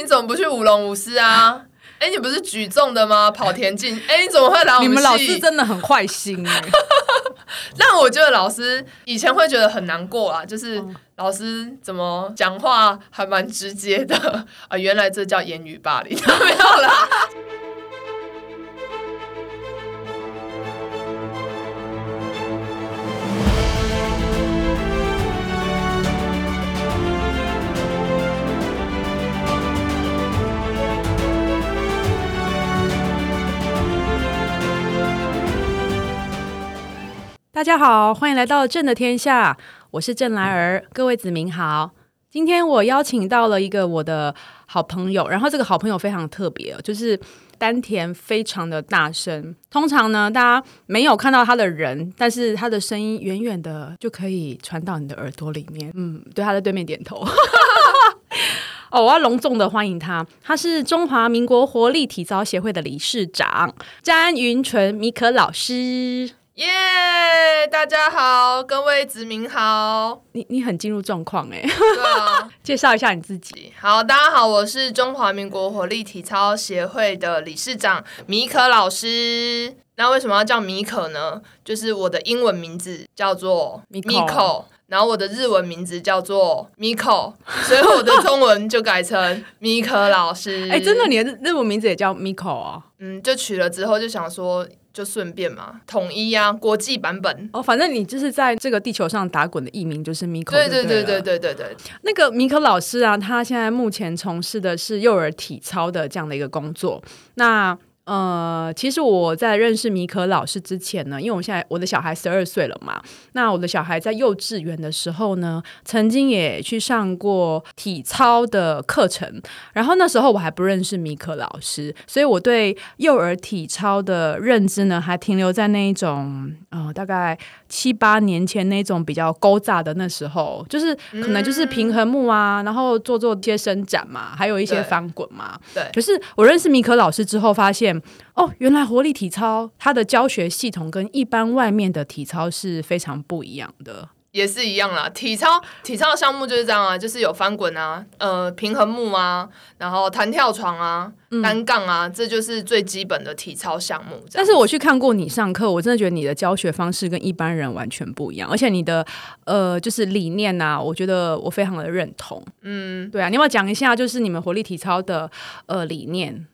你怎么不去舞龙舞狮啊？哎，你不是举重的吗？跑田径？哎，你怎么会来我们你们老师真的很坏心哎。那我觉得老师以前会觉得很难过啊，就是老师怎么讲话还蛮直接的啊，原来这叫言语霸凌，没有啦。大家好，欢迎来到朕的天下，我是郑来儿，各位子民好。今天我邀请到了一个我的好朋友，然后这个好朋友非常特别，就是丹田非常的大声。通常呢，大家没有看到他的人，但是他的声音远远的就可以传到你的耳朵里面。嗯，对，他在对面点头。哦，我要隆重的欢迎他，他是中华民国活力体操协会的理事长詹云纯米可老师。耶！大家好，各位子民好。你你很进入状况哎。对啊，介绍一下你自己。好，大家好，我是中华民国火力体操协会的理事长米可老师。那为什么要叫米可呢？就是我的英文名字叫做 Miko，然后我的日文名字叫做 Miko，所以我的中文就改成 米可老师。哎，真的，你的日文名字也叫 Miko 啊？嗯，就取了之后就想说。就顺便嘛，统一啊，国际版本哦。反正你就是在这个地球上打滚的艺名就是米可。对对对对对对对。那个米可老师啊，他现在目前从事的是幼儿体操的这样的一个工作。那呃，其实我在认识米可老师之前呢，因为我现在我的小孩十二岁了嘛，那我的小孩在幼稚园的时候呢，曾经也去上过体操的课程，然后那时候我还不认识米可老师，所以我对幼儿体操的认知呢，还停留在那一种呃，大概七八年前那种比较勾炸的那时候，就是可能就是平衡木啊，然后做做一些伸展嘛，还有一些翻滚嘛。对。可是我认识米可老师之后，发现。哦，原来活力体操它的教学系统跟一般外面的体操是非常不一样的，也是一样啦。体操体操的项目就是这样啊，就是有翻滚啊，呃，平衡木啊，然后弹跳床啊，单杠啊，这就是最基本的体操项目。但是我去看过你上课，我真的觉得你的教学方式跟一般人完全不一样，而且你的呃，就是理念呐，我觉得我非常的认同。嗯，对啊，你要不要讲一下，就是你们活力体操的呃理念？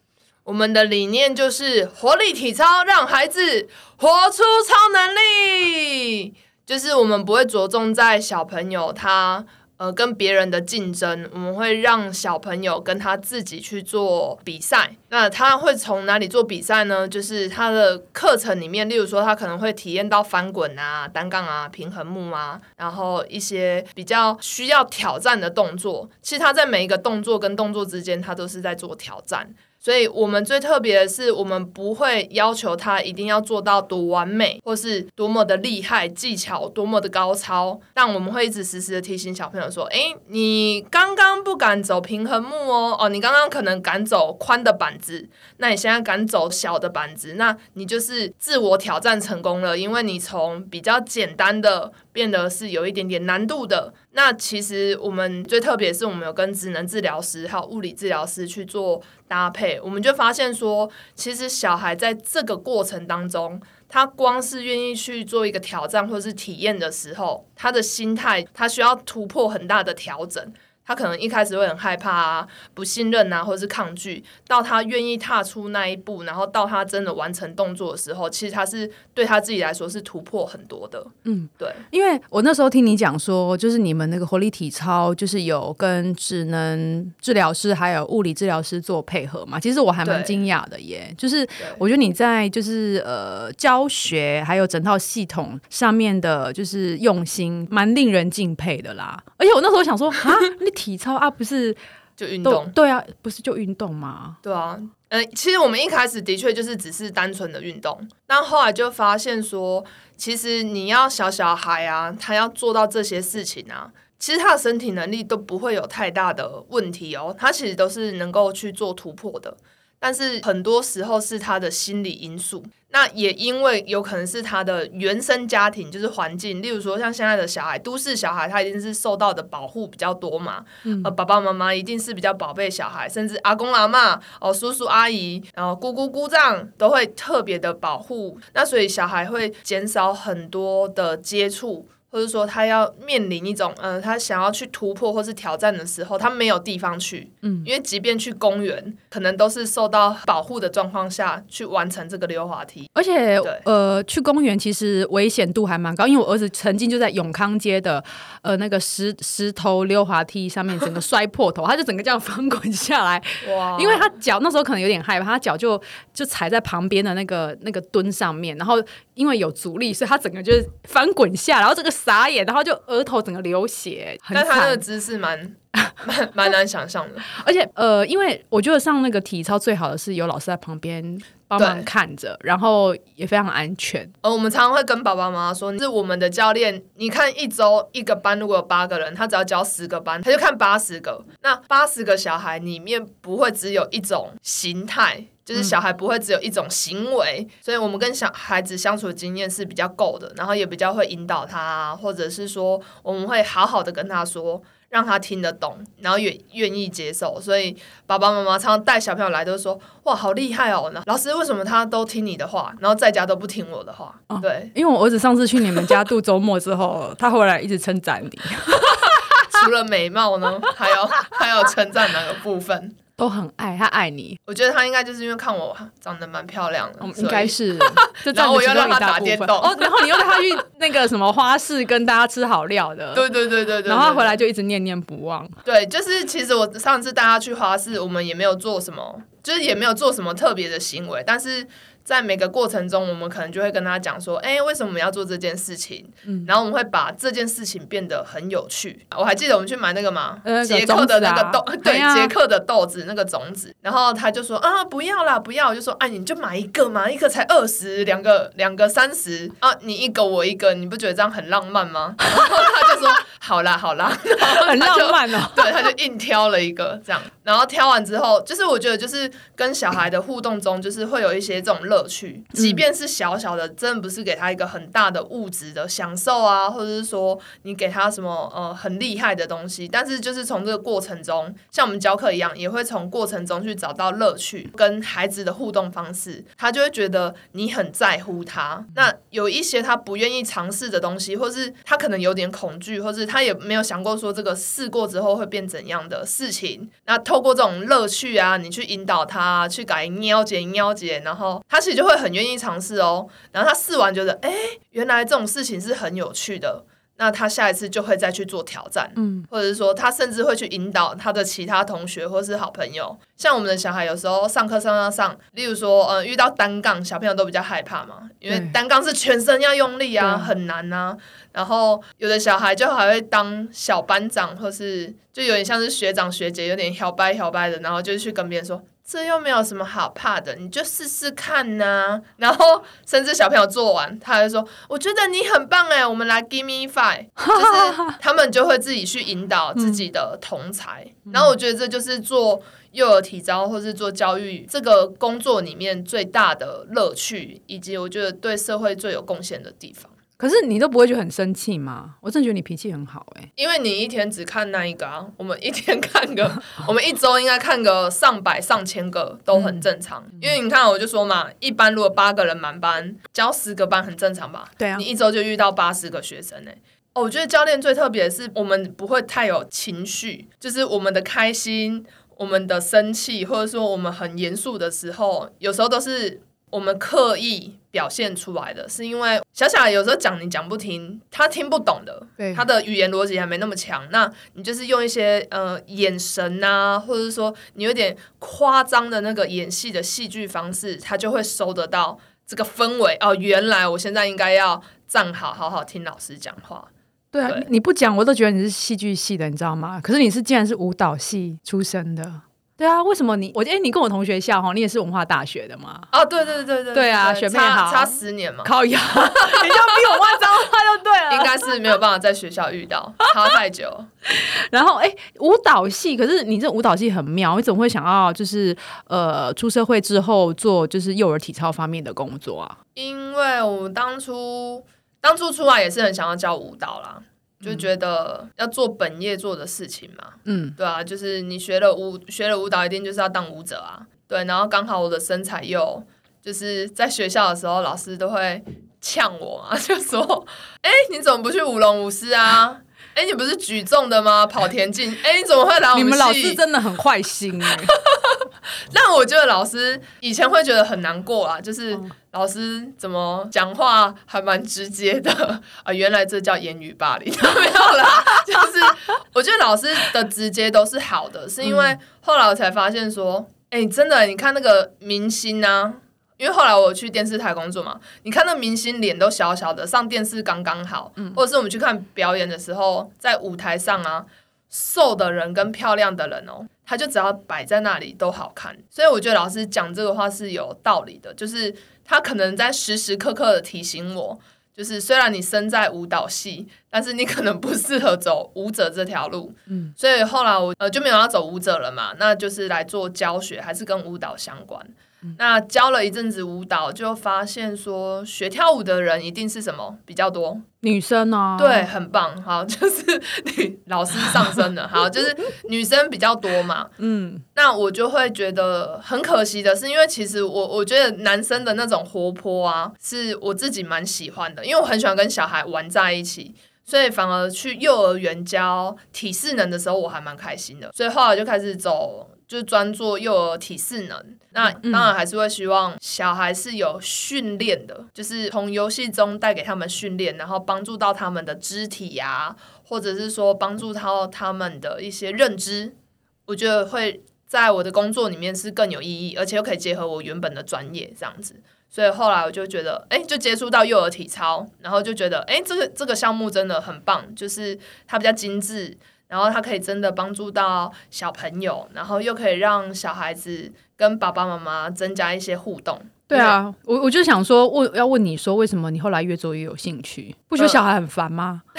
我们的理念就是活力体操，让孩子活出超能力。就是我们不会着重在小朋友他呃跟别人的竞争，我们会让小朋友跟他自己去做比赛。那他会从哪里做比赛呢？就是他的课程里面，例如说他可能会体验到翻滚啊、单杠啊、平衡木啊，然后一些比较需要挑战的动作。其实他在每一个动作跟动作之间，他都是在做挑战。所以我们最特别的是，我们不会要求他一定要做到多完美，或是多么的厉害，技巧多么的高超。但我们会一直时时的提醒小朋友说：“哎，你刚刚不敢走平衡木哦，哦，你刚刚可能敢走宽的板子，那你现在敢走小的板子，那你就是自我挑战成功了，因为你从比较简单的变得是有一点点难度的。那其实我们最特别是我们有跟职能治疗师还有物理治疗师去做。”搭配，我们就发现说，其实小孩在这个过程当中，他光是愿意去做一个挑战或者是体验的时候，他的心态他需要突破很大的调整。他可能一开始会很害怕啊，不信任啊，或者是抗拒，到他愿意踏出那一步，然后到他真的完成动作的时候，其实他是对他自己来说是突破很多的。嗯，对，因为我那时候听你讲说，就是你们那个活力体操，就是有跟智能治疗师还有物理治疗师做配合嘛。其实我还蛮惊讶的耶，就是我觉得你在就是呃教学还有整套系统上面的，就是用心，蛮令人敬佩的啦。而且我那时候想说 啊，你。体操啊，不是就运动？对啊，不是就运动吗？对啊，嗯，其实我们一开始的确就是只是单纯的运动，但后来就发现说，其实你要小小孩啊，他要做到这些事情啊，其实他的身体能力都不会有太大的问题哦，他其实都是能够去做突破的。但是很多时候是他的心理因素。那也因为有可能是他的原生家庭，就是环境，例如说像现在的小孩，都市小孩，他一定是受到的保护比较多嘛。呃，爸爸妈妈一定是比较宝贝小孩，甚至阿公阿妈、哦叔叔阿姨、然后姑姑姑丈都会特别的保护。那所以小孩会减少很多的接触。或者说他要面临一种，呃，他想要去突破或是挑战的时候，他没有地方去，嗯，因为即便去公园，可能都是受到保护的状况下去完成这个溜滑梯。而且，呃，去公园其实危险度还蛮高，因为我儿子曾经就在永康街的呃那个石石头溜滑梯上面整个摔破头，他就整个这样翻滚下来，哇！因为他脚那时候可能有点害怕，他脚就就踩在旁边的那个那个墩上面，然后因为有阻力，所以他整个就是翻滚下，然后这个。傻眼，然后就额头整个流血，但他那个姿势蛮 蛮蛮难想象的。而且呃，因为我觉得上那个体操最好的是有老师在旁边帮忙看着，然后也非常安全。呃，我们常常会跟爸爸妈妈说，是我们的教练。你看一周一个班，如果有八个人，他只要教十个班，他就看八十个。那八十个小孩里面不会只有一种形态。就是小孩不会只有一种行为，所以我们跟小孩子相处的经验是比较够的，然后也比较会引导他，或者是说我们会好好的跟他说，让他听得懂，然后也愿意接受。所以爸爸妈妈常常带小朋友来都说：“哇，好厉害哦！”老师为什么他都听你的话，然后在家都不听我的话？对，因为我儿子上次去你们家度周末之后，他回来一直称赞你。除了美貌呢，还有还有称赞哪个部分？都很爱他，爱你。我觉得他应该就是因为看我长得蛮漂亮的，应该是。然后我又让他打电动，哦，然后你又带他去那个什么花市跟大家吃好料的。对对对对对。然后他回来就一直念念不忘。对，就是其实我上次带他去花市，我们也没有做什么，就是也没有做什么特别的行为，但是。在每个过程中，我们可能就会跟他讲说：“哎，为什么我们要做这件事情？”嗯，然后我们会把这件事情变得很有趣。我还记得我们去买那个嘛，杰克的那个豆，对，杰克的豆子那个种子。然后他就说：“啊，不要啦，不要！”我就说：“哎，你就买一个嘛，一个才二十，两个两个三十啊，你一个我一个，你不觉得这样很浪漫吗？” 然后他就说：“好啦，好啦。” 很浪漫哦。对，他就硬挑了一个这样。然后挑完之后，就是我觉得，就是跟小孩的互动中，就是会有一些这种乐。乐趣，即便是小小的，真的不是给他一个很大的物质的享受啊，或者是说你给他什么呃很厉害的东西，但是就是从这个过程中，像我们教课一样，也会从过程中去找到乐趣，跟孩子的互动方式，他就会觉得你很在乎他。那有一些他不愿意尝试的东西，或是他可能有点恐惧，或是他也没有想过说这个试过之后会变怎样的事情。那透过这种乐趣啊，你去引导他去改喵姐喵姐，然后他。其实就会很愿意尝试哦，然后他试完觉得，哎，原来这种事情是很有趣的，那他下一次就会再去做挑战，嗯，或者是说他甚至会去引导他的其他同学或是好朋友。像我们的小孩有时候上课上上上，例如说，呃，遇到单杠，小朋友都比较害怕嘛，因为单杠是全身要用力啊，很难啊。然后有的小孩就还会当小班长，或是就有点像是学长学姐，有点摇摆摇摆的，然后就去跟别人说。这又没有什么好怕的，你就试试看呐。然后甚至小朋友做完，他就说：“我觉得你很棒哎，我们来 give me five。”就是他们就会自己去引导自己的同才。然后我觉得这就是做幼儿体操或是做教育这个工作里面最大的乐趣，以及我觉得对社会最有贡献的地方。可是你都不会觉得很生气吗？我真的觉得你脾气很好哎。因为你一天只看那一个啊，我们一天看个，我们一周应该看个上百上千个都很正常。因为你看，我就说嘛，一般如果八个人满班教十个班很正常吧？对啊，你一周就遇到八十个学生哎。哦，我觉得教练最特别的是，我们不会太有情绪，就是我们的开心、我们的生气，或者说我们很严肃的时候，有时候都是。我们刻意表现出来的是因为小小有时候讲你讲不听，他听不懂的，他的语言逻辑还没那么强。那你就是用一些呃眼神啊，或者是说你有点夸张的那个演戏的戏剧方式，他就会收得到这个氛围。哦，原来我现在应该要站好，好好听老师讲话。对啊，你不讲我都觉得你是戏剧系的，你知道吗？可是你是竟然是舞蹈系出身的。对啊，为什么你我哎，你跟我同学校哈，你也是文化大学的吗？哦，对对对对对啊，学妹好，差十年嘛，考研，你就比我妈脏话就对了，应该是没有办法在学校遇到，差太久。然后哎，舞蹈系，可是你这舞蹈系很妙，你怎么会想要就是呃出社会之后做就是幼儿体操方面的工作啊？因为我当初当初出来也是很想要教舞蹈啦。就觉得要做本业做的事情嘛，嗯，对啊，就是你学了舞学了舞蹈，一定就是要当舞者啊，对，然后刚好我的身材又就是在学校的时候，老师都会呛我啊，就说，哎，你怎么不去舞龙舞狮啊？哎，你不是举重的吗？跑田径？哎，你怎么会来我们你们老师真的很坏心哎。那我觉得老师以前会觉得很难过啊，就是老师怎么讲话还蛮直接的啊，原来这叫言语霸凌，没有啦。就是我觉得老师的直接都是好的，是因为后来我才发现说，哎，真的，你看那个明星啊。因为后来我去电视台工作嘛，你看那明星脸都小小的，上电视刚刚好，嗯或者是我们去看表演的时候，在舞台上啊，瘦的人跟漂亮的人哦，他就只要摆在那里都好看。所以我觉得老师讲这个话是有道理的，就是他可能在时时刻刻的提醒我，就是虽然你身在舞蹈系，但是你可能不适合走舞者这条路。嗯，所以后来我呃就没有要走舞者了嘛，那就是来做教学，还是跟舞蹈相关。那教了一阵子舞蹈，就发现说学跳舞的人一定是什么比较多女生呢？对，很棒，好，就是女老师上升了，好，就是女生比较多嘛。嗯，那我就会觉得很可惜的是，因为其实我我觉得男生的那种活泼啊，是我自己蛮喜欢的，因为我很喜欢跟小孩玩在一起，所以反而去幼儿园教体适能的时候，我还蛮开心的，所以后来就开始走。就是专做幼儿体适能，那当然还是会希望小孩是有训练的，就是从游戏中带给他们训练，然后帮助到他们的肢体呀，或者是说帮助到他们的一些认知，我觉得会在我的工作里面是更有意义，而且又可以结合我原本的专业这样子。所以后来我就觉得，哎，就接触到幼儿体操，然后就觉得，哎，这个这个项目真的很棒，就是它比较精致。然后他可以真的帮助到小朋友，然后又可以让小孩子跟爸爸妈妈增加一些互动。对啊，我我就想说问要问你说，为什么你后来越做越有兴趣？不觉得小孩很烦吗？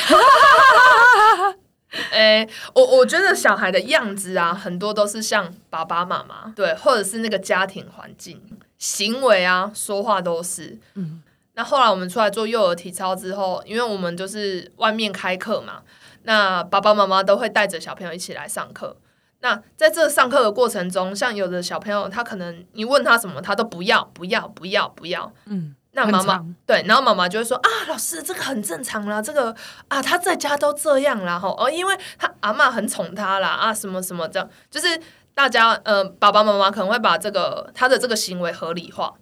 哎，我我觉得小孩的样子啊，很多都是像爸爸妈妈，对，或者是那个家庭环境、行为啊、说话都是。嗯，那后来我们出来做幼儿体操之后，因为我们就是外面开课嘛。那爸爸妈妈都会带着小朋友一起来上课。那在这上课的过程中，像有的小朋友，他可能你问他什么，他都不要，不要，不要，不要。嗯，那妈妈对，然后妈妈就会说啊，老师这个很正常啦，这个啊他在家都这样啦，吼哦，因为他阿妈很宠他啦，啊什么什么这样，就是大家呃爸爸妈妈可能会把这个他的这个行为合理化。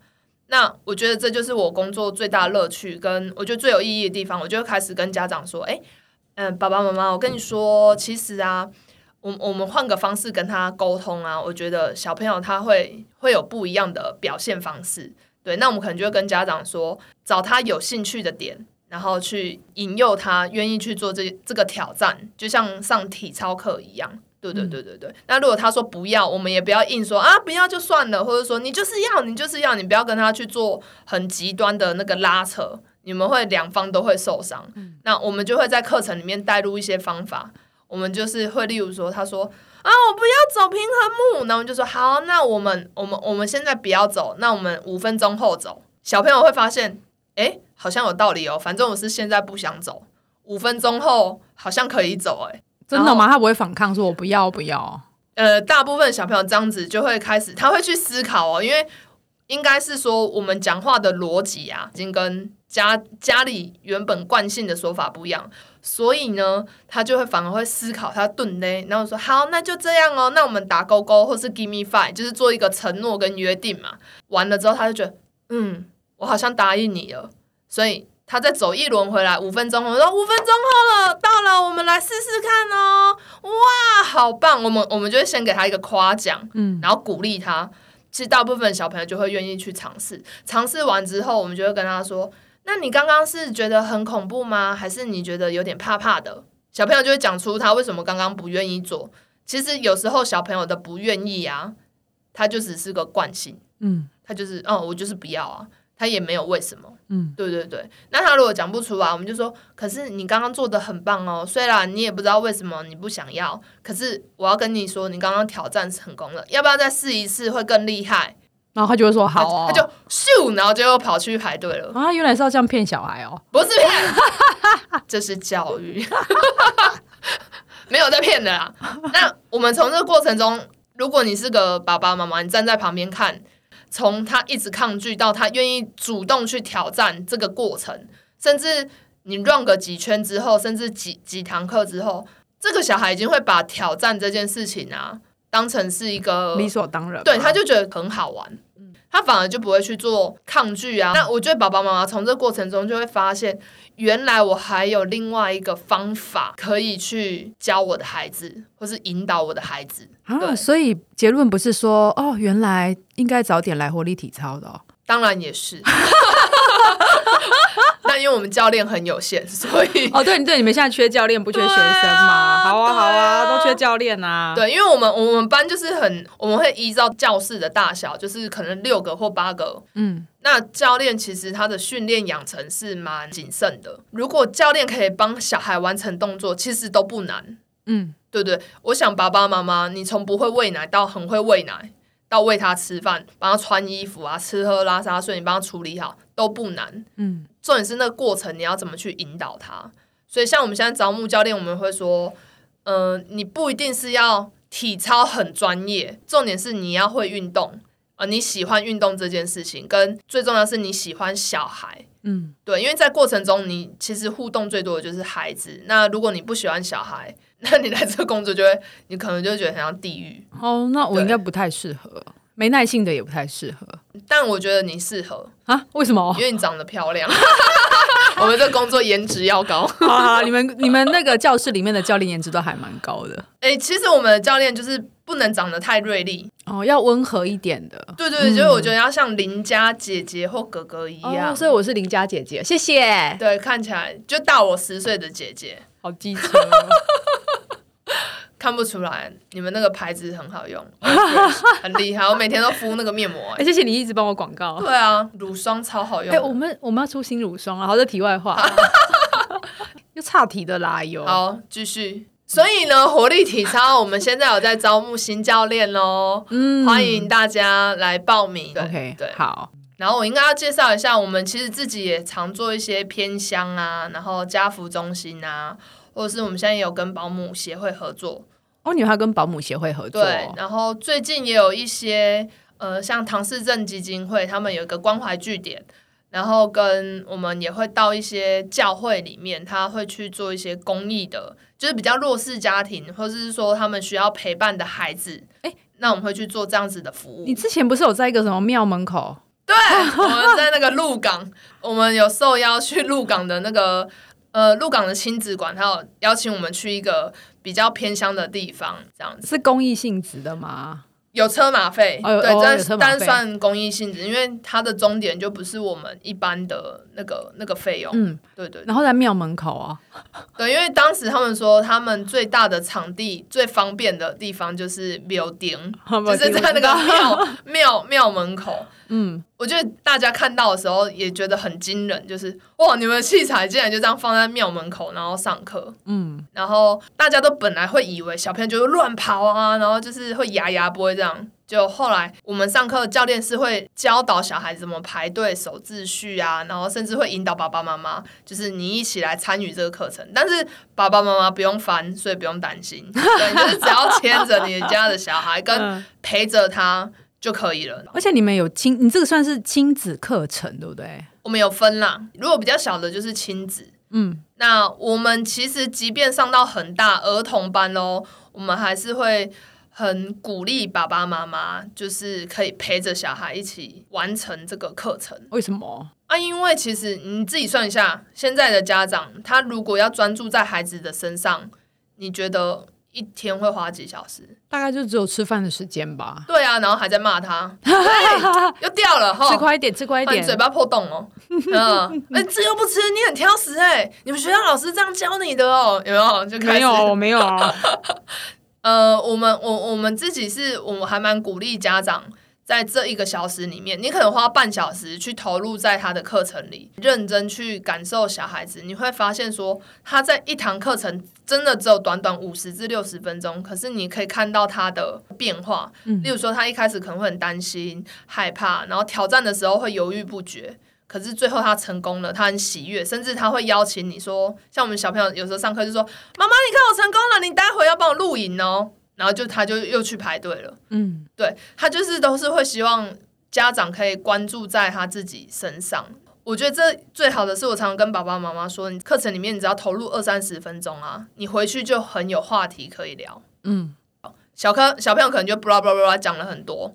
那我觉得这就是我工作最大乐趣，跟我觉得最有意义的地方，我就会开始跟家长说，哎。嗯，爸爸妈妈，我跟你说，其实啊，我我们换个方式跟他沟通啊，我觉得小朋友他会会有不一样的表现方式。对，那我们可能就会跟家长说，找他有兴趣的点，然后去引诱他愿意去做这这个挑战，就像上体操课一样。对对对对对。那如果他说不要，我们也不要硬说啊，不要就算了，或者说你就是要，你就是要，你不要跟他去做很极端的那个拉扯。你们会两方都会受伤，那我们就会在课程里面带入一些方法。我们就是会，例如说，他说啊，我不要走平衡木，那我们就说好，那我们我们我们现在不要走，那我们五分钟后走。小朋友会发现，哎，好像有道理哦。反正我是现在不想走，五分钟后好像可以走，哎，真的吗？他不会反抗，说我不要不要。呃，大部分小朋友这样子就会开始，他会去思考哦，因为应该是说我们讲话的逻辑啊，已经跟。家家里原本惯性的说法不一样，所以呢，他就会反而会思考他顿嘞，然后说好，那就这样哦，那我们打勾勾，或是 give me five，就是做一个承诺跟约定嘛。完了之后，他就觉得，嗯，我好像答应你了，所以他再走一轮回来，五分钟后说五分钟后了，到了，我们来试试看哦。哇，好棒！我们我们就会先给他一个夸奖，嗯，然后鼓励他。其实大部分小朋友就会愿意去尝试，尝试完之后，我们就会跟他说。那你刚刚是觉得很恐怖吗？还是你觉得有点怕怕的？小朋友就会讲出他为什么刚刚不愿意做。其实有时候小朋友的不愿意啊，他就只是个惯性，嗯他就是哦，我就是不要啊，他也没有为什么。嗯，对对对，那他如果讲不出来，我们就说，可是你刚刚做的很棒哦，虽然你也不知道为什么你不想要，可是我要跟你说，你刚刚挑战成功了，要不要再试一次会更厉害？然后他就会说好哦，他就咻，然后就又跑去排队了，啊，原来是要这样骗小孩哦。不是骗，这是教育，没有在骗的啦。那我们从这个过程中，如果你是个爸爸妈妈，你站在旁边看。从他一直抗拒到他愿意主动去挑战这个过程，甚至你 run 个几圈之后，甚至几几堂课之后，这个小孩已经会把挑战这件事情啊当成是一个理所当然，对，他就觉得很好玩，他反而就不会去做抗拒啊。那我觉得爸爸妈妈从这过程中就会发现，原来我还有另外一个方法可以去教我的孩子，或是引导我的孩子。啊，对所以结论不是说哦，原来应该早点来活力体操的哦。当然也是。那因为我们教练很有限，所以 哦，对对，你们现在缺教练，不缺学生嘛？好啊，好啊，都缺教练啊。对，因为我们我们班就是很，我们会依照教室的大小，就是可能六个或八个。嗯，那教练其实他的训练养成是蛮谨慎的。如果教练可以帮小孩完成动作，其实都不难。嗯，对对？我想爸爸妈妈，你从不会喂奶到很会喂奶，到喂他吃饭、帮他穿衣服啊、吃喝拉撒睡，你帮他处理好都不难。嗯，重点是那个过程，你要怎么去引导他。所以像我们现在招募教练，我们会说，嗯、你不一定是要体操很专业，重点是你要会运动，呃，你喜欢运动这件事情，跟最重要是你喜欢小孩。嗯，对，因为在过程中，你其实互动最多的就是孩子。那如果你不喜欢小孩，那你来这个工作就会，你可能就会觉得很像地狱。哦，那我应该不太适合，没耐性的也不太适合但我觉得你适合，啊？为什么因？为你长得漂亮。我们这工作颜值要高。好好，你们你们那个教室里面的教练颜值都还蛮高的哎、其实我们的教练就是不能长得太锐利，哦，要温和一点的。对对对，就是我觉得要像邻家姐姐或哥哥一样。哦，所以我是邻家姐姐，谢谢。对，看起来就大我十岁的姐姐，好机车，看不出来。你们那个牌子很好用，很厉害。我每天都敷那个面膜、哎，哎，谢谢你一直帮我广告。对啊，乳霜超好用哎、。我们我们要出新乳霜啊！好，这题外话，又岔题的啦，有。好，继续。所以呢，活力体操我们现在有在招募新教练喽，嗯欢迎大家来报名。OK，对。好，然后我应该要介绍一下，我们其实自己也常做一些偏乡啊，然后家福中心啊，或者是我们现在也有跟保姆协会合作，哦，你们还跟保姆协会合作，对，然后最近也有一些呃，像唐氏症基金会，他们有一个关怀据点，然后跟我们也会到一些教会里面，他会去做一些公益的，就是比较弱势家庭，或者是说他们需要陪伴的孩子，诶那我们会去做这样子的服务。你之前不是有在一个什么庙门口？对，我们在那个鹿港，我们有受邀去鹿港的那个呃鹿港的亲子馆，他有邀请我们去一个比较偏乡的地方，这样子。是公益性质的吗？有车马费，哦对，但但算公益性质，因为它的终点就不是我们一般的那个那个费用，嗯，对对然后在庙门口啊，对，因为当时他们说他们最大的场地最方便的地方就是庙顶，就是在那个庙庙庙门口。嗯，我觉得大家看到的时候也觉得很惊人，就是哇，你们的器材竟然就这样放在庙门口，然后上课，嗯，然后大家都本来会以为小朋友就会乱跑啊，然后就是会牙牙不会这样。就后来我们上课，教练是会教导小孩子怎么排队、守秩序啊，然后甚至会引导爸爸妈妈，就是你一起来参与这个课程。但是爸爸妈妈不用烦，所以不用担心，对，就是只要牵着你家的小孩，跟嗯陪着他就可以了。而且你们有亲，你这个算是亲子课程对不对？我们有分啦，如果比较小的就是亲子，嗯，那我们其实即便上到很大儿童班哦，我们还是会很鼓励爸爸妈妈，就是可以陪着小孩一起完成这个课程为什么？啊。因为其实你自己算一下，现在的家长他如果要专注在孩子的身上，你觉得一天会花几小时？大概就只有吃饭的时间吧。对啊，然后还在骂他，对，又掉了哈，吃快一点，吃快一点。嘴巴破洞哦。嗯，哎、这又不吃，你很挑食哎、你们学校老师这样教你的哦，有没有？就开始没有，我没有啊。呃，我们我我们自己是我们还蛮鼓励家长。在这一个小时里面，你可能花半小时去投入在他的课程里，认真去感受小孩子，你会发现说他在一堂课程真的只有短短五十至六十分钟，可是你可以看到他的变化。例如说，他一开始可能会很担心、害怕，然后挑战的时候会犹豫不决，可是最后他成功了，他很喜悦，甚至他会邀请你说，像我们小朋友有时候上课就说：“妈妈，你看我成功了，你待会要帮我录影哦。”然后就他就又去排队了，嗯，对他就是都是会希望家长可以关注在他自己身上。我觉得这最好的是我常常跟爸爸妈妈说，你课程里面你只要投入二三十分钟啊，你回去就很有话题可以聊。嗯，小科小朋友可能就布拉布拉布拉讲了很多，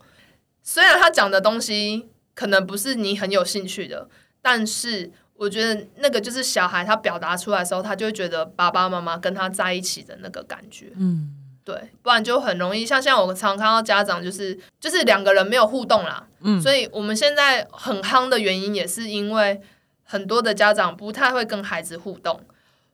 虽然他讲的东西可能不是你很有兴趣的，但是我觉得那个就是小孩他表达出来的时候，他就会觉得爸爸妈妈跟他在一起的那个感觉。嗯。对，不然就很容易像像我常看到家长就是就是两个人没有互动啦，嗯，所以我们现在很夯的原因也是因为很多的家长不太会跟孩子互动，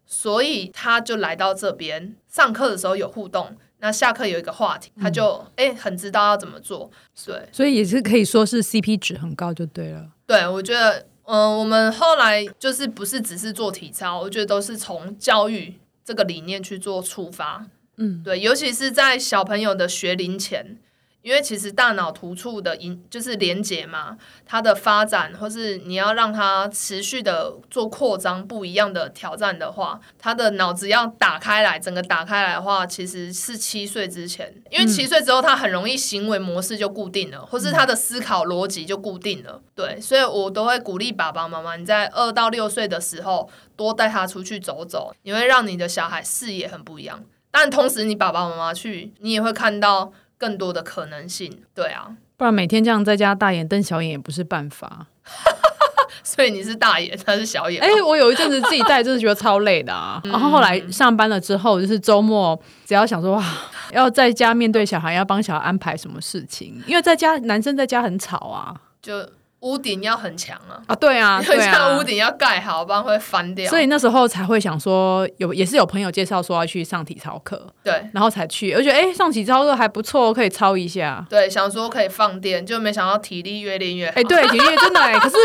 所以他就来到这边上课的时候有互动，那下课有一个话题，他就哎很知道要怎么做，对，所以也是可以说是 CP 值很高就对了。对，我觉得嗯，我们后来就是不是只是做体操，我觉得都是从教育这个理念去做出发。嗯，对，尤其是在小朋友的学龄前，因为其实大脑突触的引就是连接嘛，它的发展或是你要让它持续的做扩张，不一样的挑战的话，他的脑子要打开来，整个打开来的话，其实是七岁之前，因为七岁之后他很容易行为模式就固定了，或是他的思考逻辑就固定了。对，所以我都会鼓励爸爸妈妈，你在二到六岁的时候多带他出去走走，你会让你的小孩视野很不一样。但同时，你爸爸妈妈去，你也会看到更多的可能性，对啊。不然每天这样在家大眼瞪小眼也不是办法。所以你是大眼，他是小眼。哎，我有一阵子自己带，真的觉得超累的啊。然后后来上班了之后，就是周末只要想说哇，要在家面对小孩，要帮小孩安排什么事情，因为在家男生在家很吵啊，就。屋顶要很强啊！啊，对啊，对啊，屋顶要盖好，不然会翻掉。所以那时候才会想说，有也是有朋友介绍说要去上体操课，对，然后才去。我觉得哎，上体操课还不错，可以操一下。对，想说可以放电，就没想到体力越练越。哎，对，体力真的哎。可是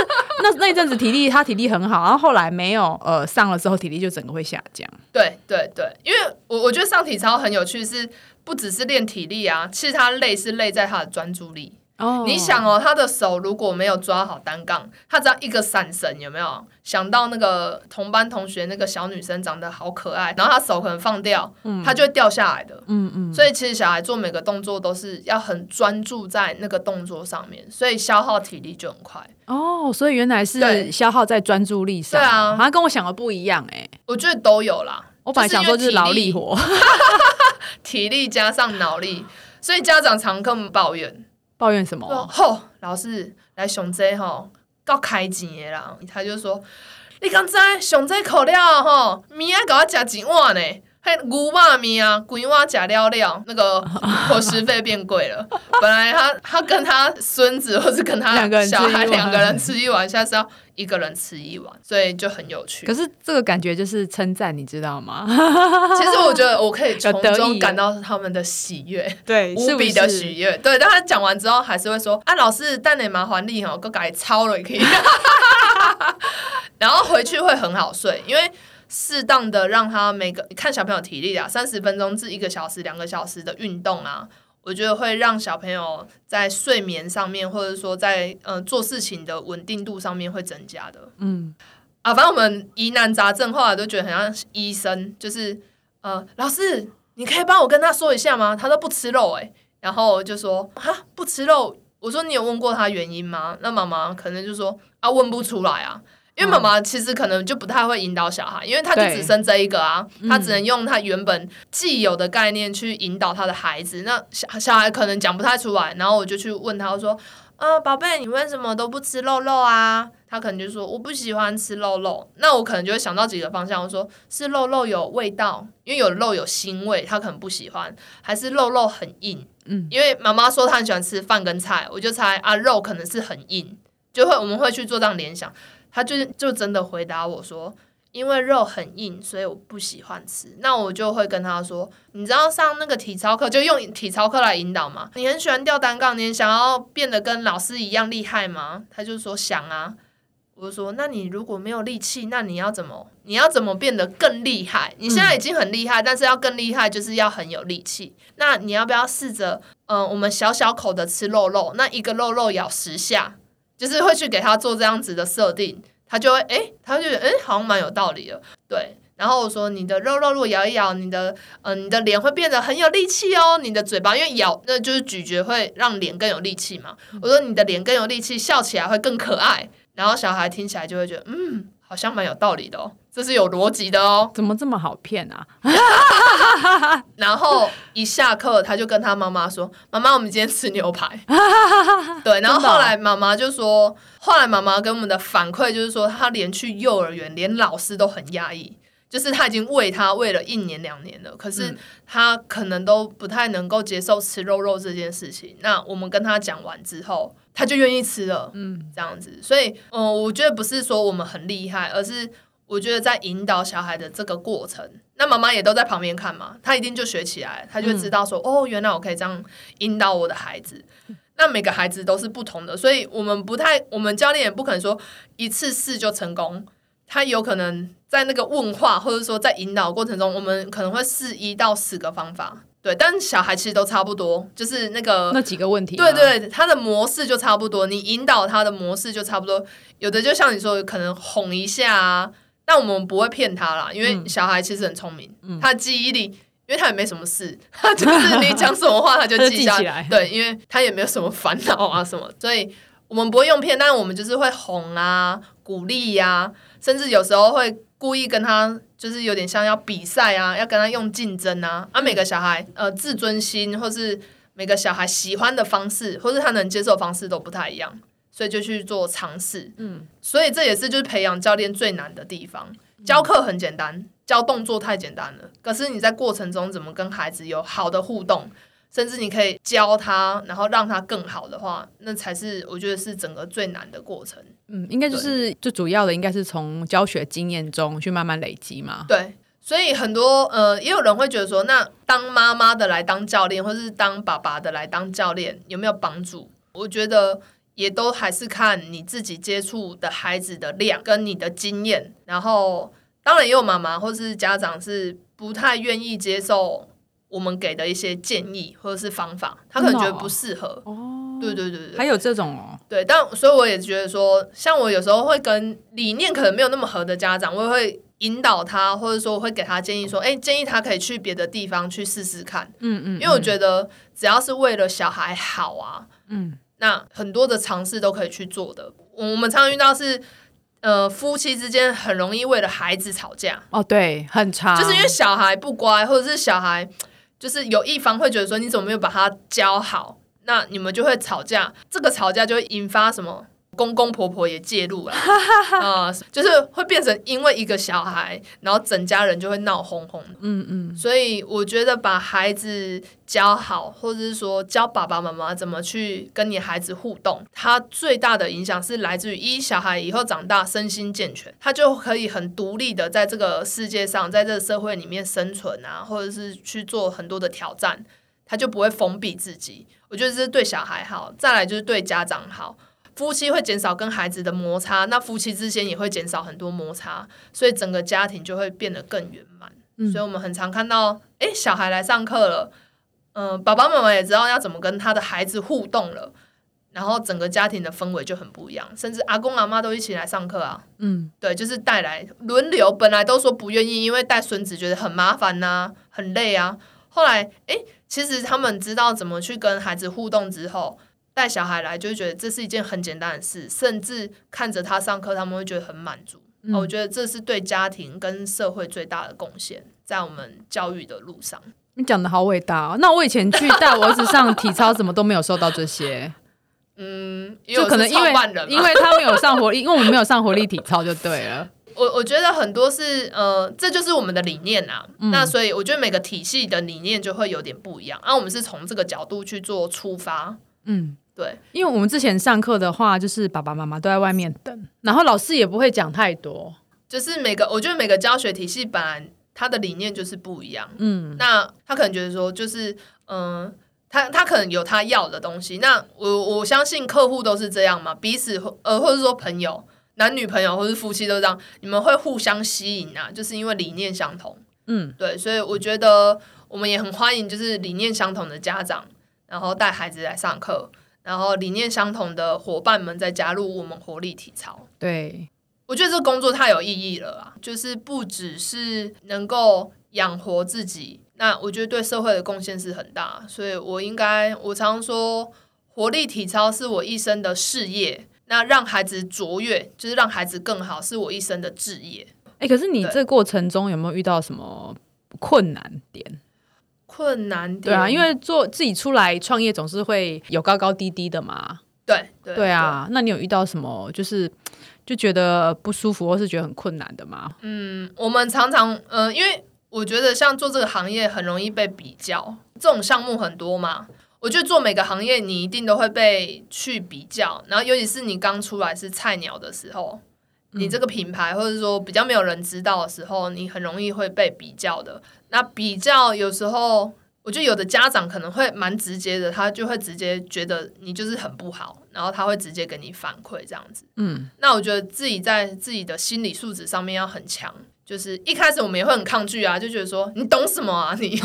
那 那一阵子体力他体力很好，然后后来没有呃上了之后体力就整个会下降。对对对，因为我我觉得上体操很有趣，是不只是练体力啊，其实他累是累在他的专注力。你想哦，他的手如果没有抓好单杠，他只要一个闪神，有没有想到那个同班同学那个小女生长得好可爱，然后他手可能放掉，他就会掉下来的。嗯嗯。所以其实小孩做每个动作都是要很专注在那个动作上面，所以消耗体力就很快。哦，所以原来是消耗在专注力上。对啊，好像跟我想的不一样哎。我觉得都有啦。我本来想说就是劳力活，体力加上脑力，所以家长常跟我们抱怨。抱怨什么？吼，老师来上这吼，够开钱的啦。他就说，你刚才上这课了吼，明仔给我食一碗呢。嘿，牛肉面啊，规碗食了了，那个 伙食费变贵了。本来他他跟他孙子或是跟他小孩两个人吃一碗，现在是要一个人吃一碗，所以就很有趣。可是这个感觉就是称赞，你知道吗？其实我觉得我可以从中感到他们的喜悦，对，无比的喜悦。对，但他讲完之后还是会说：“啊，老师，但你麻烦你哈，给改抄了也可以。”然后回去会很好睡，因为。适当的让他每个看小朋友体力啊，三十分钟至一个小时、两个小时的运动啊，我觉得会让小朋友在睡眠上面，或者说在呃做事情的稳定度上面会增加的。嗯，啊，反正我们疑难杂症后来都觉得很像医生，就是呃，老师，你可以帮我跟他说一下吗？他都不吃肉哎，然后就说哈不吃肉，我说你有问过他原因吗？那妈妈可能就说啊问不出来啊。因为妈妈其实可能就不太会引导小孩，因为他就只生这一个啊，他只能用他原本既有的概念去引导他的孩子。那小小孩可能讲不太出来，然后我就去问他，我说：“呃，宝贝，你为什么都不吃肉肉啊？”他可能就说：“我不喜欢吃肉肉。”那我可能就会想到几个方向，我说：“是肉肉有味道，因为有肉有腥味，他可能不喜欢；还是肉肉很硬？嗯，因为妈妈说她很喜欢吃饭跟菜，我就猜啊，肉可能是很硬，就会我们会去做这样联想。”他就就真的回答我说：“因为肉很硬，所以我不喜欢吃。那我就会跟他说，你知道上那个体操课就用体操课来引导吗？你很喜欢吊单杠，你想要变得跟老师一样厉害吗？他就说想啊。我就说，那你如果没有力气，那你要怎么？你要怎么变得更厉害？你现在已经很厉害，但是要更厉害，就是要很有力气。那你要不要试着，嗯，我们小小口的吃肉肉，那一个肉肉咬十下，就是会去给他做这样子的设定，他就会，诶，他就觉得，诶，好像蛮有道理的，对。然后我说，你的肉肉如果咬一咬，你的，嗯，你的脸会变得很有力气哦。你的嘴巴因为咬，那就是咀嚼会让脸更有力气嘛。我说，你的脸更有力气，笑起来会更可爱。然后小孩听起来就会觉得，嗯，好像蛮有道理的哦，这是有逻辑的哦，怎么这么好骗啊？然后一下课，他就跟他妈妈说：“妈妈，我们今天吃牛排。”对，然后后来妈妈就说，后来妈妈跟我们的反馈就是说，他连去幼儿园，连老师都很压抑，就是他已经喂他喂了一年两年了，可是他可能都不太能够接受吃肉肉这件事情。那我们跟他讲完之后。他就愿意吃了，嗯，这样子，所以，嗯，我觉得不是说我们很厉害，而是我觉得在引导小孩的这个过程，那妈妈也都在旁边看嘛，他一定就学起来，他就知道说，哦，原来我可以这样引导我的孩子。那每个孩子都是不同的，所以我们不太，我们教练也不可能说一次试就成功，他有可能在那个问话或者说在引导过程中，我们可能会试一到十个方法。对，但小孩其实都差不多，就是那个那几个问题。对对，他的模式就差不多，你引导他的模式就差不多。有的就像你说，可能哄一下啊，但我们不会骗他啦，因为小孩其实很聪明，他记忆力，因为他也没什么事，他就是你讲什么话他就 记下来。对，因为他也没有什么烦恼啊什么，所以我们不会用骗，但我们就是会哄啊、鼓励呀，甚至有时候会。故意跟他就是有点像要比赛啊，要跟他用竞争啊，啊每个小孩呃自尊心或是每个小孩喜欢的方式，或是他能接受方式都不太一样，所以就去做尝试。嗯，所以这也是就是培养教练最难的地方。教课很简单，教动作太简单了，可是你在过程中怎么跟孩子有好的互动？甚至你可以教他，然后让他更好的话，那才是我觉得是整个最难的过程。嗯，应该就是最主要的，应该是从教学经验中去慢慢累积嘛。对，所以很多呃，也有人会觉得说，那当妈妈的来当教练，或者是当爸爸的来当教练，有没有帮助？我觉得也都还是看你自己接触的孩子的量跟你的经验。然后，当然也有妈妈或是家长是不太愿意接受。我们给的一些建议或者是方法，他可能觉得不适合。哦，对对对对，还有这种哦。对，但所以我也觉得说，像我有时候会跟理念可能没有那么合的家长，我也会引导他，或者说我会给他建议说，哎，建议他可以去别的地方去试试看。嗯嗯，因为我觉得只要是为了小孩好啊，嗯，那很多的尝试都可以去做的。我们常常遇到是，呃，夫妻之间很容易为了孩子吵架。哦，对，很差，就是因为小孩不乖，或者是小孩。就是有一方会觉得说你怎么没有把他教好，那你们就会吵架，这个吵架就会引发什么？公公婆婆也介入了，啊，就是会变成因为一个小孩，然后整家人就会闹哄哄。嗯嗯，所以我觉得把孩子教好，或者是说教爸爸妈妈怎么去跟你孩子互动，他最大的影响是来自于一小孩以后长大身心健全，他就可以很独立的在这个世界上，在这个社会里面生存啊，或者是去做很多的挑战，他就不会封闭自己。我觉得这是对小孩好，再来就是对家长好。夫妻会减少跟孩子的摩擦，那夫妻之间也会减少很多摩擦，所以整个家庭就会变得更圆满。所以我们很常看到，哎，小孩来上课了，嗯，爸爸妈妈也知道要怎么跟他的孩子互动了，然后整个家庭的氛围就很不一样，甚至阿公阿妈都一起来上课啊。嗯，对，就是带来轮流，本来都说不愿意，因为带孙子觉得很麻烦呐，很累啊。后来，哎，其实他们知道怎么去跟孩子互动之后。带小孩来，就会觉得这是一件很简单的事，甚至看着他上课，他们会觉得很满足。我觉得这是对家庭跟社会最大的贡献，在我们教育的路上。你讲的好伟大！那我以前去带我儿子上体操，怎么都没有受到这些？嗯，就可能因为因为他们有上活力，因为我们没有上活力体操就对了。我我觉得很多是呃，这就是我们的理念啊。那所以我觉得每个体系的理念就会有点不一样。然后我们是从这个角度去做出发。嗯。对，因为我们之前上课的话，就是爸爸妈妈都在外面等，然后老师也不会讲太多，就是每个我觉得每个教学体系本来它的理念就是不一样，嗯。那他可能觉得说，就是嗯、他他可能有他要的东西。那我我相信客户都是这样嘛，彼此呃，或者说朋友、男女朋友或是夫妻都这样，你们会互相吸引啊，就是因为理念相同。嗯，对，所以我觉得我们也很欢迎，就是理念相同的家长，然后带孩子来上课，然后理念相同的伙伴们再加入我们活力体操。对，我觉得这个工作太有意义了啊！就是不只是能够养活自己，那我觉得对社会的贡献是很大，所以我应该，我常说，活力体操是我一生的事业，那让孩子卓越，就是让孩子更好，是我一生的志业。哎、可是你这过程中有没有遇到什么困难点？困难点，对啊，因为做自己出来创业总是会有高高低低的嘛。对对对啊，那你有遇到什么就是就觉得不舒服或是觉得很困难的吗？嗯，我们常常，呃，因为我觉得像做这个行业很容易被比较，这种项目很多嘛。我觉得做每个行业，你一定都会被去比较，然后尤其是你刚出来是菜鸟的时候，你这个品牌或者说比较没有人知道的时候，你很容易会被比较的。那比较有时候，我觉得有的家长可能会蛮直接的，他就会直接觉得你就是很不好，然后他会直接给你反馈这样子。嗯，那我觉得自己在自己的心理素质上面要很强。就是一开始我们也会很抗拒啊，就觉得说你懂什么啊你？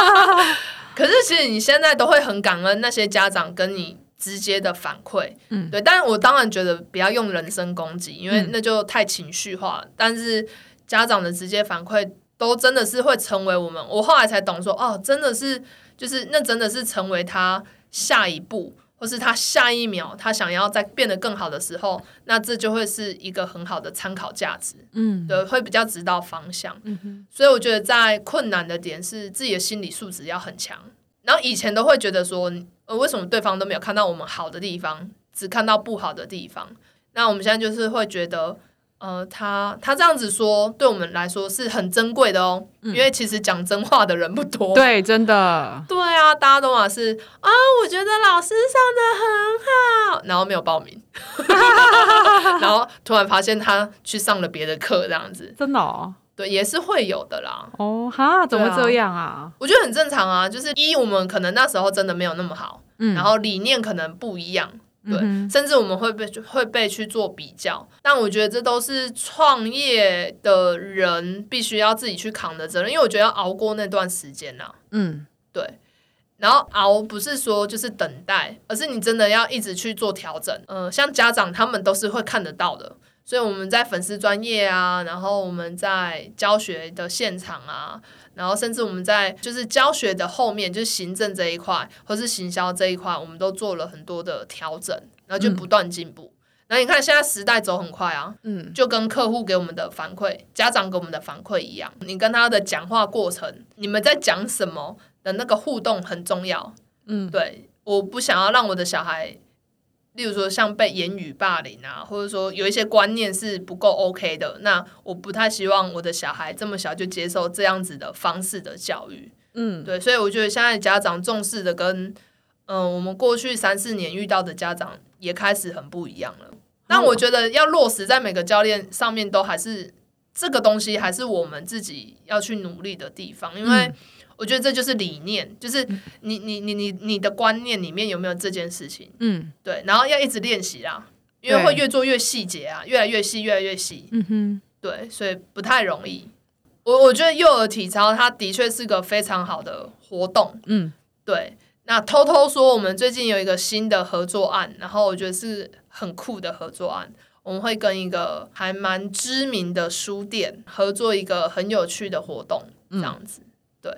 可是其实你现在都会很感恩那些家长跟你直接的反馈，嗯对。但是我当然觉得不要用人身攻击，因为嗯那就太情绪化。但是家长的直接反馈都真的是会成为我们，我后来才懂说，哦，真的是就是那真的是成为他下一步。或是他下一秒他想要再变得更好的时候，那这就会是一个很好的参考价值，嗯，对，会比较指导方向。嗯哼，所以我觉得在困难的点是自己的心理素质要很强。然后以前都会觉得说，呃，为什么对方都没有看到我们好的地方，只看到不好的地方？那我们现在就是会觉得，呃，他他这样子说，对我们来说是很珍贵的哦，因为其实讲真话的人不多。对，真的，对啊，大家都嘛是啊，我觉得老师上的很好，然后没有报名，然后突然发现他去上了别的课，这样子，真的哦，对，也是会有的啦。哦哈，怎么这样啊？我觉得很正常啊，就是一我们可能那时候真的没有那么好，嗯然后理念可能不一样，对，嗯甚至我们会被会被去做比较，但我觉得这都是创业的人必须要自己去扛的责任，因为我觉得要熬过那段时间呐、嗯对。然后熬不是说就是等待，而是你真的要一直去做调整。呃，像家长他们都是会看得到的，所以我们在粉丝专业啊，然后我们在教学的现场啊，然后甚至我们在就是教学的后面，就是行政这一块或是行销这一块，我们都做了很多的调整，然后就不断进步。然后你看现在时代走很快啊，嗯就跟客户给我们的反馈、家长给我们的反馈一样，你跟他的讲话过程，你们在讲什么的那个互动很重要。嗯，对，我不想要让我的小孩，例如说像被言语霸凌啊，或者说有一些观念是不够 OK 的，那我不太希望我的小孩这么小就接受这样子的方式的教育。嗯对，所以我觉得现在家长重视的跟嗯、呃我们过去三四年遇到的家长也开始很不一样了。但我觉得要落实在每个教练上面，都还是这个东西，还是我们自己要去努力的地方，因为嗯我觉得这就是理念，就是你你你你你的观念里面有没有这件事情？嗯对，然后要一直练习啦，因为会越做越细节啊，越来越细，越来越细。嗯哼，对，所以不太容易。我我觉得幼儿体操它的确是个非常好的活动。嗯对，那偷偷说，我们最近有一个新的合作案，然后我觉得是很酷的合作案。我们会跟一个还蛮知名的书店合作一个很有趣的活动，这样子。对，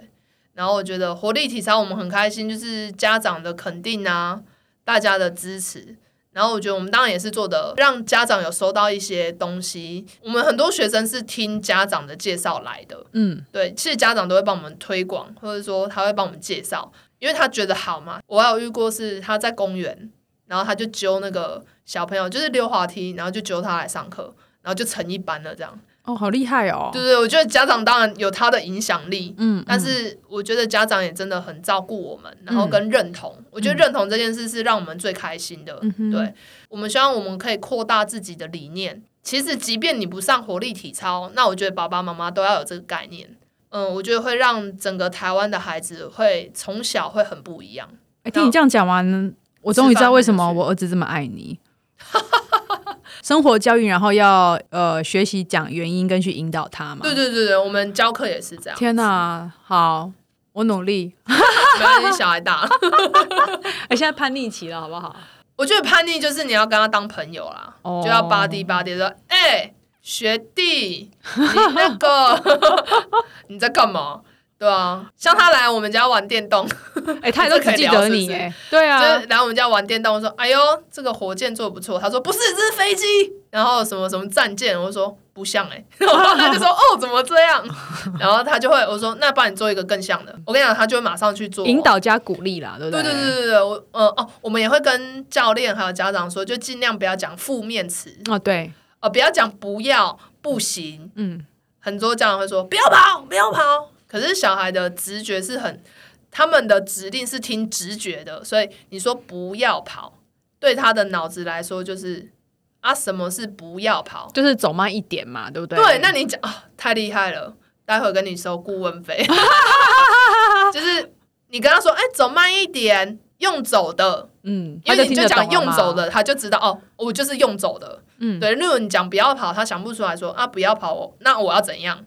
然后我觉得活力体操我们很开心，就是家长的肯定啊，大家的支持。然后我觉得我们当然也是做的，让家长有收到一些东西。我们很多学生是听家长的介绍来的，嗯对，其实家长都会帮我们推广，或者说他会帮我们介绍，因为他觉得好嘛。我还有遇过是他在公园，然后他就揪那个小朋友，就是溜滑梯，然后就揪他来上课，然后就成一班了这样。哦，好厉害哦，对对，我觉得家长当然有他的影响力，嗯，但是我觉得家长也真的很照顾我们，然后跟认同。我觉得认同这件事是让我们最开心的。嗯对，我们希望我们可以扩大自己的理念，其实即便你不上活力体操，那我觉得爸爸妈妈都要有这个概念。嗯，我觉得会让整个台湾的孩子会从小会很不一样。哎，听你这样讲完，我终于知道为什么我儿子这么爱你。生活教育，然后要呃学习讲原因跟去引导他嘛。对对对对，我们教课也是这样。天哪，好，我努力。没关系，小孩大了。哎，现在叛逆期了，好不好？我觉得叛逆就是你要跟他当朋友啦，就要巴蒂巴蒂说，哎，学弟，你那个你在干嘛？对啊，像他来我们家玩电动，哎，他也都记得你，哎，对啊，就来我们家玩电动，我说，哎呦，这个火箭做的不错。他说不是，这是飞机，然后什么什么战舰，我说不像，哎，然后他就说，哦，怎么这样？然后他就会，我说，那帮你做一个更像的。我跟你讲，他就会马上去做，引导加鼓励啦，对不对？对对对对对，我，呃，哦，我们也会跟教练还有家长说，就尽量不要讲负面词，哦，对，呃，不要讲不要，不行，嗯，很多家长会说不要跑，不要跑。可是小孩的直觉是很，他们的指令是听直觉的，所以你说不要跑，对他的脑子来说就是啊，什么是不要跑？就是走慢一点嘛，对不对？对，那你讲啊，太厉害了，待会跟你收顾问费，就是你跟他说，哎，走慢一点，用走的，嗯，因为你就讲用走的，他就知道哦，我就是用走的，嗯，对。如果你讲不要跑，他想不出来说啊，不要跑，我那我要怎样？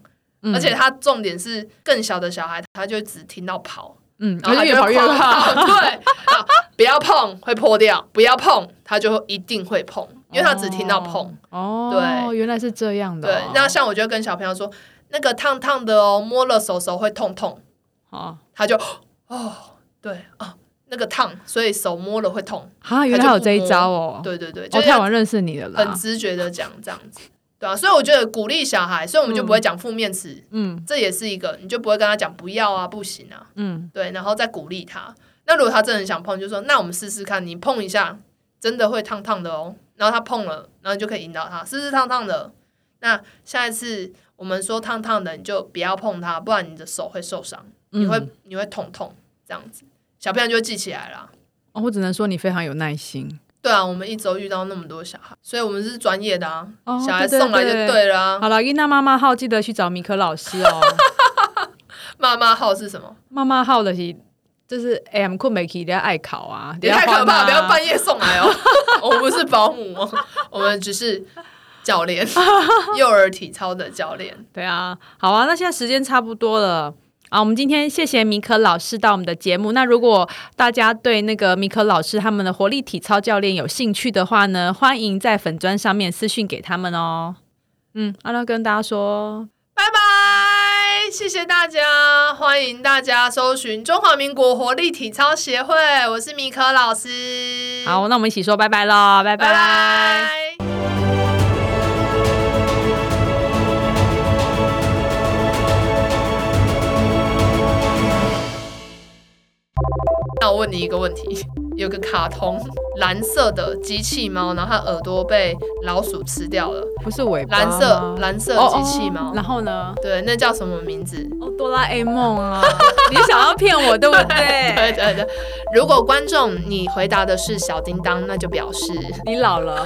而且他重点是更小的小孩，他就只听到跑，嗯，然后他越跑越怕，对，不要碰会破掉，不要碰他就一定会碰，因为他只听到碰，哦，对，原来是这样的，对。那像我就跟小朋友说，那个烫烫的哦，摸了手手会痛痛，哦，他就哦，对啊，那个烫，所以手摸了会痛，啊，原来有这一招哦，对对对，我太晚认识你了，很直觉的讲这样子。对啊，所以我觉得鼓励小孩，所以我们就不会讲负面词，嗯，这也是一个，你就不会跟他讲不要啊，不行啊，嗯，对，然后再鼓励他。那如果他真的很想碰，就说那我们试试看，你碰一下，真的会烫烫的哦。然后他碰了，然后你就可以引导他试试烫烫的。那下一次我们说烫烫的，你就不要碰它，不然你的手会受伤，你会你会痛痛这样子，小朋友就记起来了。哦，我只能说你非常有耐心。对啊，我们一周遇到那么多小孩，所以我们是专业的啊。小孩送来就对了。好了，伊娜妈妈号记得去找米可老师哦。妈妈号是什么？妈妈号的是就是 M 困没起，人家爱考啊。也太可怕，不要半夜送来哦。我们不是保姆哦，我们只是教练，幼儿体操的教练。对啊，好啊，那现在时间差不多了。啊，我们今天谢谢米可老师到我们的节目。那如果大家对那个米可老师他们的活力体操教练有兴趣的话呢，欢迎在粉砖上面私讯给他们哦。嗯，阿拉跟大家说拜拜，谢谢大家，欢迎大家搜寻中华民国活力体操协会，我是米可老师。好，那我们一起说拜拜喽，拜拜。那我问你一个问题：有个卡通蓝色的机器猫，然后它耳朵被老鼠吃掉了，不是尾巴？蓝色蓝色机器猫，然后呢？对，那叫什么名字？哦，哆啦 A 梦啊！你想要骗我对不对？对对对。如果观众你回答的是小叮当，那就表示你老了。